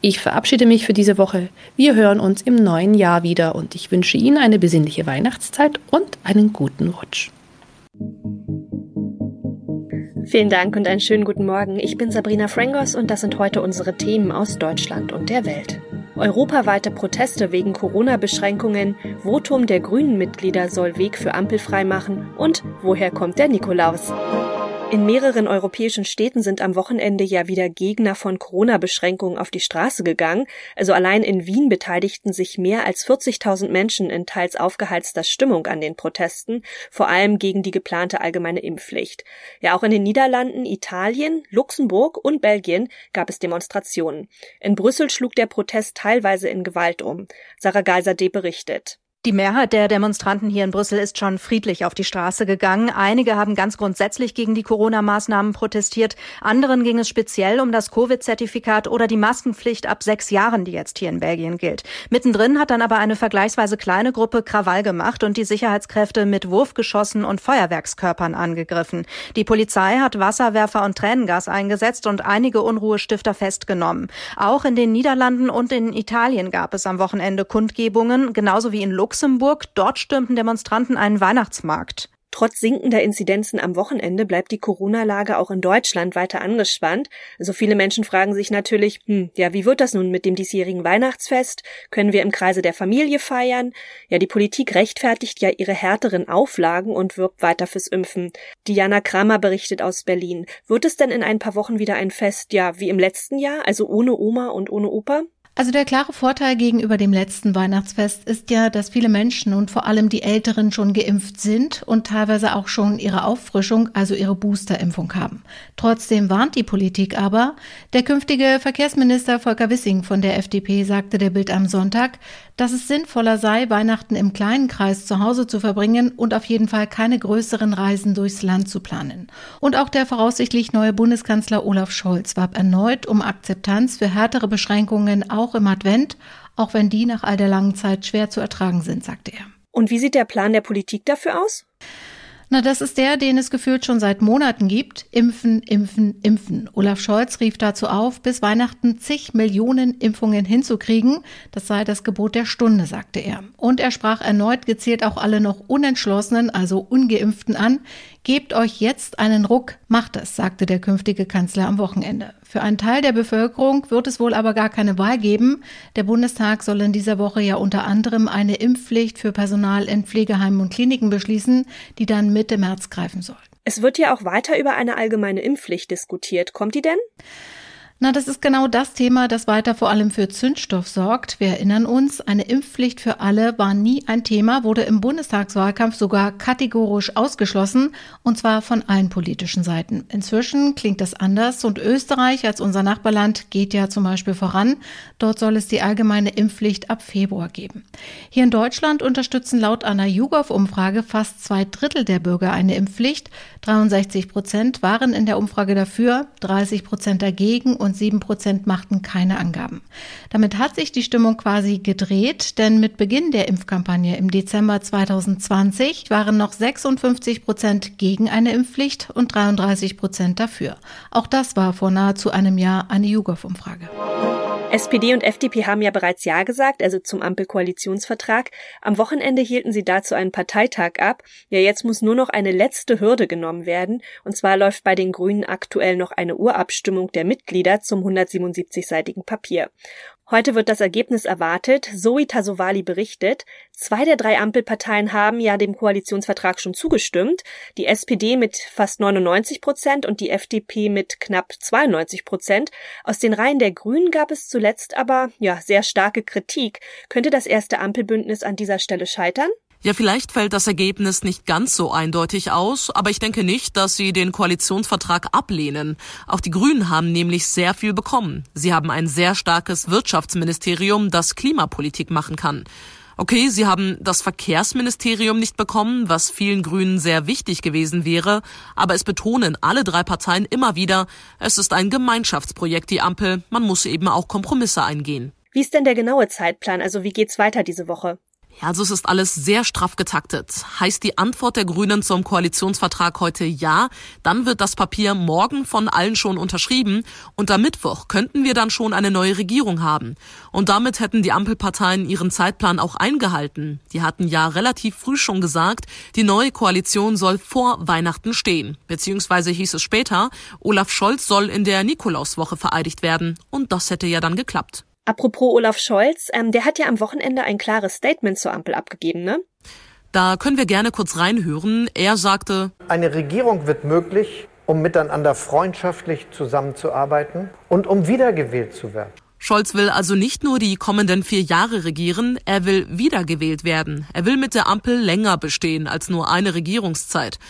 Ich verabschiede mich für diese Woche. Wir hören uns im neuen Jahr wieder und ich wünsche Ihnen eine besinnliche Weihnachtszeit und einen guten Rutsch. Vielen Dank und einen schönen guten Morgen. Ich bin Sabrina Frangos und das sind heute unsere Themen aus Deutschland und der Welt. Europaweite Proteste wegen Corona-Beschränkungen, Votum der Grünen-Mitglieder soll Weg für Ampel freimachen und woher kommt der Nikolaus? In mehreren europäischen Städten sind am Wochenende ja wieder Gegner von Corona-Beschränkungen auf die Straße gegangen. Also allein in Wien beteiligten sich mehr als 40.000 Menschen in teils aufgeheizter Stimmung an den Protesten, vor allem gegen die geplante allgemeine Impfpflicht. Ja, auch in den Niederlanden, Italien, Luxemburg und Belgien gab es Demonstrationen. In Brüssel schlug der Protest teilweise in Gewalt um. Sarah Geiser D. berichtet. Die Mehrheit der Demonstranten hier in Brüssel ist schon friedlich auf die Straße gegangen. Einige haben ganz grundsätzlich gegen die Corona-Maßnahmen protestiert. Anderen ging es speziell um das Covid-Zertifikat oder die Maskenpflicht ab sechs Jahren, die jetzt hier in Belgien gilt. Mittendrin hat dann aber eine vergleichsweise kleine Gruppe Krawall gemacht und die Sicherheitskräfte mit Wurfgeschossen und Feuerwerkskörpern angegriffen. Die Polizei hat Wasserwerfer und Tränengas eingesetzt und einige Unruhestifter festgenommen. Auch in den Niederlanden und in Italien gab es am Wochenende Kundgebungen, genauso wie in Luxemburg Luxemburg. Dort stürmten Demonstranten einen Weihnachtsmarkt. Trotz sinkender Inzidenzen am Wochenende bleibt die Corona-Lage auch in Deutschland weiter angespannt. Also viele Menschen fragen sich natürlich, hm, ja, wie wird das nun mit dem diesjährigen Weihnachtsfest? Können wir im Kreise der Familie feiern? Ja, die Politik rechtfertigt ja ihre härteren Auflagen und wirbt weiter fürs Impfen. Diana Kramer berichtet aus Berlin. Wird es denn in ein paar Wochen wieder ein Fest, ja, wie im letzten Jahr, also ohne Oma und ohne Opa? Also der klare Vorteil gegenüber dem letzten Weihnachtsfest ist ja, dass viele Menschen und vor allem die Älteren schon geimpft sind und teilweise auch schon ihre Auffrischung, also ihre Boosterimpfung haben. Trotzdem warnt die Politik aber, der künftige Verkehrsminister Volker Wissing von der FDP sagte der Bild am Sonntag, dass es sinnvoller sei, Weihnachten im kleinen Kreis zu Hause zu verbringen und auf jeden Fall keine größeren Reisen durchs Land zu planen. Und auch der voraussichtlich neue Bundeskanzler Olaf Scholz warb erneut um Akzeptanz für härtere Beschränkungen auch im Advent, auch wenn die nach all der langen Zeit schwer zu ertragen sind, sagte er. Und wie sieht der Plan der Politik dafür aus? Na, das ist der, den es gefühlt schon seit Monaten gibt. Impfen, impfen, impfen. Olaf Scholz rief dazu auf, bis Weihnachten zig Millionen Impfungen hinzukriegen. Das sei das Gebot der Stunde, sagte er. Und er sprach erneut gezielt auch alle noch Unentschlossenen, also Ungeimpften an. Gebt euch jetzt einen Ruck, macht es, sagte der künftige Kanzler am Wochenende. Für einen Teil der Bevölkerung wird es wohl aber gar keine Wahl geben. Der Bundestag soll in dieser Woche ja unter anderem eine Impfpflicht für Personal in Pflegeheimen und Kliniken beschließen, die dann Mitte März greifen soll. Es wird ja auch weiter über eine allgemeine Impfpflicht diskutiert. Kommt die denn? Na, das ist genau das Thema, das weiter vor allem für Zündstoff sorgt. Wir erinnern uns, eine Impfpflicht für alle war nie ein Thema, wurde im Bundestagswahlkampf sogar kategorisch ausgeschlossen, und zwar von allen politischen Seiten. Inzwischen klingt das anders und Österreich als unser Nachbarland geht ja zum Beispiel voran. Dort soll es die allgemeine Impfpflicht ab Februar geben. Hier in Deutschland unterstützen laut einer YouGov-Umfrage fast zwei Drittel der Bürger eine Impfpflicht. 63 Prozent waren in der Umfrage dafür, 30 Prozent dagegen und und 7 Prozent machten keine Angaben. Damit hat sich die Stimmung quasi gedreht, denn mit Beginn der Impfkampagne im Dezember 2020 waren noch 56 Prozent gegen eine Impfpflicht und 33 Prozent dafür. Auch das war vor nahezu einem Jahr eine YouGov-Umfrage. SPD und FDP haben ja bereits Ja gesagt, also zum Ampelkoalitionsvertrag. Am Wochenende hielten sie dazu einen Parteitag ab. Ja, jetzt muss nur noch eine letzte Hürde genommen werden. Und zwar läuft bei den Grünen aktuell noch eine Urabstimmung der Mitglieder zum 177-seitigen Papier. Heute wird das Ergebnis erwartet. Zoe Tasovali berichtet, zwei der drei Ampelparteien haben ja dem Koalitionsvertrag schon zugestimmt. Die SPD mit fast 99 Prozent und die FDP mit knapp 92 Prozent. Aus den Reihen der Grünen gab es zuletzt aber, ja, sehr starke Kritik. Könnte das erste Ampelbündnis an dieser Stelle scheitern? Ja, vielleicht fällt das Ergebnis nicht ganz so eindeutig aus, aber ich denke nicht, dass sie den Koalitionsvertrag ablehnen. Auch die Grünen haben nämlich sehr viel bekommen. Sie haben ein sehr starkes Wirtschaftsministerium, das Klimapolitik machen kann. Okay, sie haben das Verkehrsministerium nicht bekommen, was vielen Grünen sehr wichtig gewesen wäre, aber es betonen alle drei Parteien immer wieder, es ist ein Gemeinschaftsprojekt, die Ampel, man muss eben auch Kompromisse eingehen. Wie ist denn der genaue Zeitplan? Also wie geht's weiter diese Woche? Ja, also es ist alles sehr straff getaktet. Heißt die Antwort der Grünen zum Koalitionsvertrag heute ja, dann wird das Papier morgen von allen schon unterschrieben und am Mittwoch könnten wir dann schon eine neue Regierung haben. Und damit hätten die Ampelparteien ihren Zeitplan auch eingehalten. Die hatten ja relativ früh schon gesagt, die neue Koalition soll vor Weihnachten stehen. Beziehungsweise hieß es später, Olaf Scholz soll in der Nikolauswoche vereidigt werden. Und das hätte ja dann geklappt. Apropos Olaf Scholz, ähm, der hat ja am Wochenende ein klares Statement zur Ampel abgegeben, ne? Da können wir gerne kurz reinhören. Er sagte, eine Regierung wird möglich, um miteinander freundschaftlich zusammenzuarbeiten und um wiedergewählt zu werden. Scholz will also nicht nur die kommenden vier Jahre regieren, er will wiedergewählt werden. Er will mit der Ampel länger bestehen als nur eine Regierungszeit.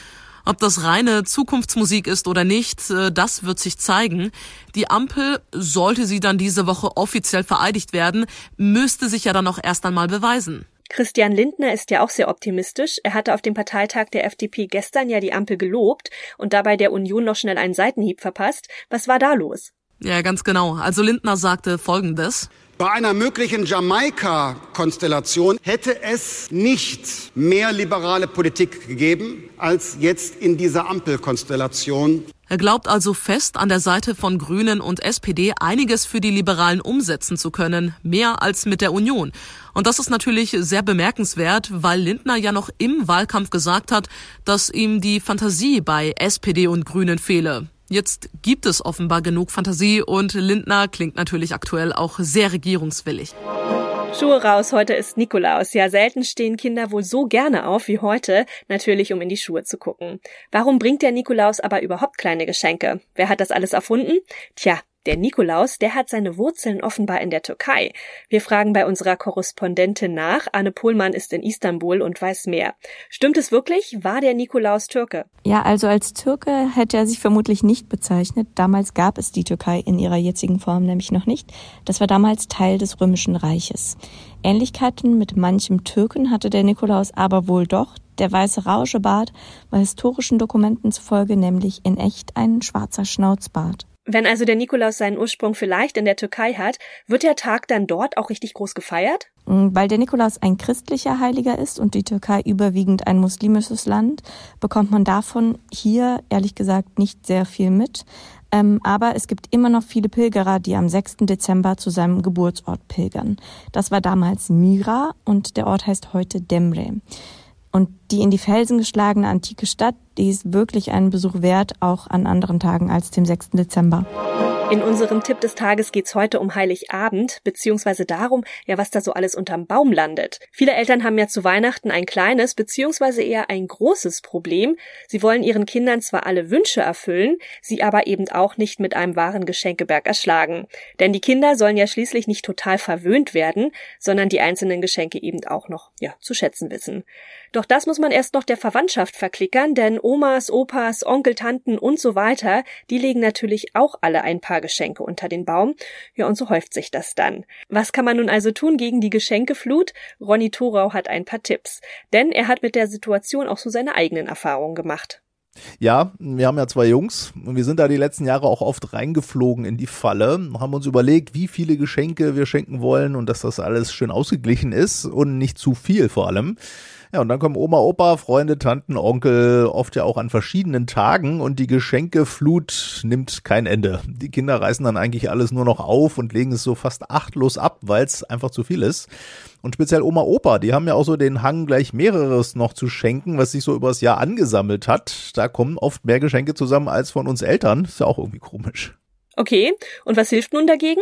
Ob das reine Zukunftsmusik ist oder nicht, äh, das wird sich zeigen. Die Ampel, sollte sie dann diese Woche offiziell vereidigt werden, müsste sich ja dann auch erst einmal beweisen. Christian Lindner ist ja auch sehr optimistisch. Er hatte auf dem Parteitag der FDP gestern ja die Ampel gelobt und dabei der Union noch schnell einen Seitenhieb verpasst. Was war da los? Ja, ganz genau. Also Lindner sagte Folgendes. Bei einer möglichen Jamaika-Konstellation hätte es nicht mehr liberale Politik gegeben als jetzt in dieser Ampelkonstellation. Er glaubt also fest, an der Seite von Grünen und SPD einiges für die Liberalen umsetzen zu können, mehr als mit der Union. Und das ist natürlich sehr bemerkenswert, weil Lindner ja noch im Wahlkampf gesagt hat, dass ihm die Fantasie bei SPD und Grünen fehle. Jetzt gibt es offenbar genug Fantasie und Lindner klingt natürlich aktuell auch sehr regierungswillig. Schuhe raus, heute ist Nikolaus. Ja, selten stehen Kinder wohl so gerne auf wie heute, natürlich um in die Schuhe zu gucken. Warum bringt der Nikolaus aber überhaupt kleine Geschenke? Wer hat das alles erfunden? Tja, der Nikolaus, der hat seine Wurzeln offenbar in der Türkei. Wir fragen bei unserer Korrespondentin nach. Anne Pohlmann ist in Istanbul und weiß mehr. Stimmt es wirklich? War der Nikolaus Türke? Ja, also als Türke hätte er sich vermutlich nicht bezeichnet. Damals gab es die Türkei in ihrer jetzigen Form nämlich noch nicht. Das war damals Teil des Römischen Reiches. Ähnlichkeiten mit manchem Türken hatte der Nikolaus aber wohl doch. Der weiße Rauschebart war historischen Dokumenten zufolge nämlich in echt ein schwarzer Schnauzbart. Wenn also der Nikolaus seinen Ursprung vielleicht in der Türkei hat, wird der Tag dann dort auch richtig groß gefeiert? Mm, weil der Nikolaus ein christlicher Heiliger ist und die Türkei überwiegend ein muslimisches Land, bekommt man davon hier ehrlich gesagt nicht sehr viel mit. Ähm, aber es gibt immer noch viele Pilgerer, die am 6. Dezember zu seinem Geburtsort pilgern. Das war damals Mira und der Ort heißt heute Demre. Und die in die Felsen geschlagene antike Stadt, die ist wirklich einen Besuch wert, auch an anderen Tagen als dem 6. Dezember. In unserem Tipp des Tages geht's heute um Heiligabend, beziehungsweise darum, ja, was da so alles unterm Baum landet. Viele Eltern haben ja zu Weihnachten ein kleines, beziehungsweise eher ein großes Problem. Sie wollen ihren Kindern zwar alle Wünsche erfüllen, sie aber eben auch nicht mit einem wahren Geschenkeberg erschlagen. Denn die Kinder sollen ja schließlich nicht total verwöhnt werden, sondern die einzelnen Geschenke eben auch noch, ja, zu schätzen wissen. Doch das muss man erst noch der Verwandtschaft verklickern, denn Omas, Opas, Onkel, Tanten und so weiter, die legen natürlich auch alle ein paar Geschenke unter den Baum. Ja, und so häuft sich das dann. Was kann man nun also tun gegen die Geschenkeflut? Ronny Thorau hat ein paar Tipps. Denn er hat mit der Situation auch so seine eigenen Erfahrungen gemacht. Ja, wir haben ja zwei Jungs und wir sind da die letzten Jahre auch oft reingeflogen in die Falle, haben uns überlegt, wie viele Geschenke wir schenken wollen und dass das alles schön ausgeglichen ist und nicht zu viel vor allem. Ja, und dann kommen Oma, Opa, Freunde, Tanten, Onkel, oft ja auch an verschiedenen Tagen und die Geschenkeflut nimmt kein Ende. Die Kinder reißen dann eigentlich alles nur noch auf und legen es so fast achtlos ab, weil es einfach zu viel ist. Und speziell Oma, Opa, die haben ja auch so den Hang, gleich mehreres noch zu schenken, was sich so übers Jahr angesammelt hat. Da kommen oft mehr Geschenke zusammen als von uns Eltern. Ist ja auch irgendwie komisch. Okay, und was hilft nun dagegen?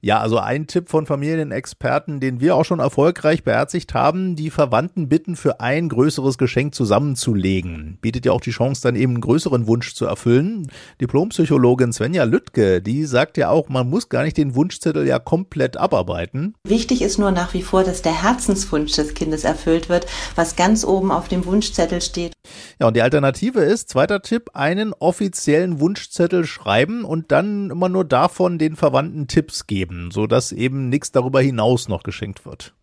Ja, also ein Tipp von Familienexperten, den wir auch schon erfolgreich beherzigt haben, die Verwandten bitten, für ein größeres Geschenk zusammenzulegen. Bietet ja auch die Chance, dann eben einen größeren Wunsch zu erfüllen. Diplompsychologin Svenja Lüttke, die sagt ja auch, man muss gar nicht den Wunschzettel ja komplett abarbeiten. Wichtig ist nur nach wie vor, dass der Herzenswunsch des Kindes erfüllt wird, was ganz oben auf dem Wunschzettel steht. Ja, und die Alternative ist, zweiter Tipp, einen offiziellen Wunschzettel schreiben und dann immer nur davon den Verwandten Tipps geben, sodass eben nichts darüber hinaus noch geschenkt wird.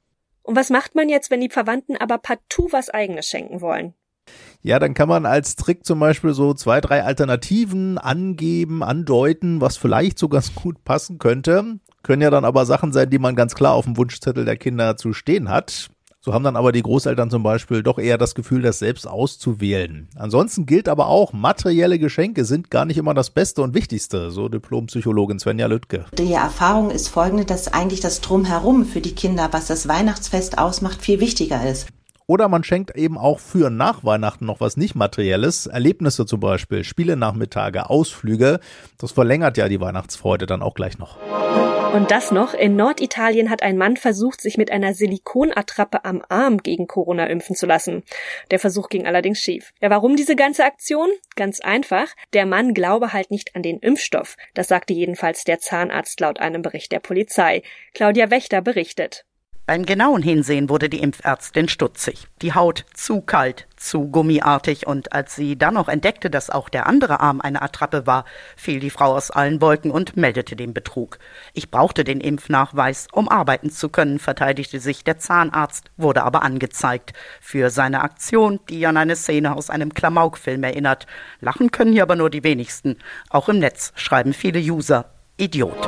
Und was macht man jetzt, wenn die Verwandten aber partout was eigenes schenken wollen? Ja, dann kann man als Trick zum Beispiel so zwei, drei Alternativen angeben, andeuten, was vielleicht so ganz gut passen könnte. Können ja dann aber Sachen sein, die man ganz klar auf dem Wunschzettel der Kinder zu stehen hat. So haben dann aber die Großeltern zum Beispiel doch eher das Gefühl, das selbst auszuwählen. Ansonsten gilt aber auch, materielle Geschenke sind gar nicht immer das Beste und Wichtigste, so Diplompsychologin Svenja Lüttke. Die Erfahrung ist folgende, dass eigentlich das Drumherum für die Kinder, was das Weihnachtsfest ausmacht, viel wichtiger ist. Oder man schenkt eben auch für nach Weihnachten noch was nicht Materielles. Erlebnisse zum Beispiel, Spiele Nachmittage, Ausflüge. Das verlängert ja die Weihnachtsfreude dann auch gleich noch. Und das noch, in Norditalien hat ein Mann versucht, sich mit einer Silikonattrappe am Arm gegen Corona impfen zu lassen. Der Versuch ging allerdings schief. Ja, warum diese ganze Aktion? Ganz einfach. Der Mann glaube halt nicht an den Impfstoff. Das sagte jedenfalls der Zahnarzt laut einem Bericht der Polizei. Claudia Wächter berichtet. Beim genauen Hinsehen wurde die Impfärztin stutzig. Die Haut zu kalt, zu gummiartig und als sie dann noch entdeckte, dass auch der andere Arm eine Attrappe war, fiel die Frau aus allen Wolken und meldete den Betrug. Ich brauchte den Impfnachweis, um arbeiten zu können, verteidigte sich der Zahnarzt, wurde aber angezeigt für seine Aktion, die an eine Szene aus einem Klamaukfilm erinnert. Lachen können hier aber nur die wenigsten. Auch im Netz schreiben viele User Idiot.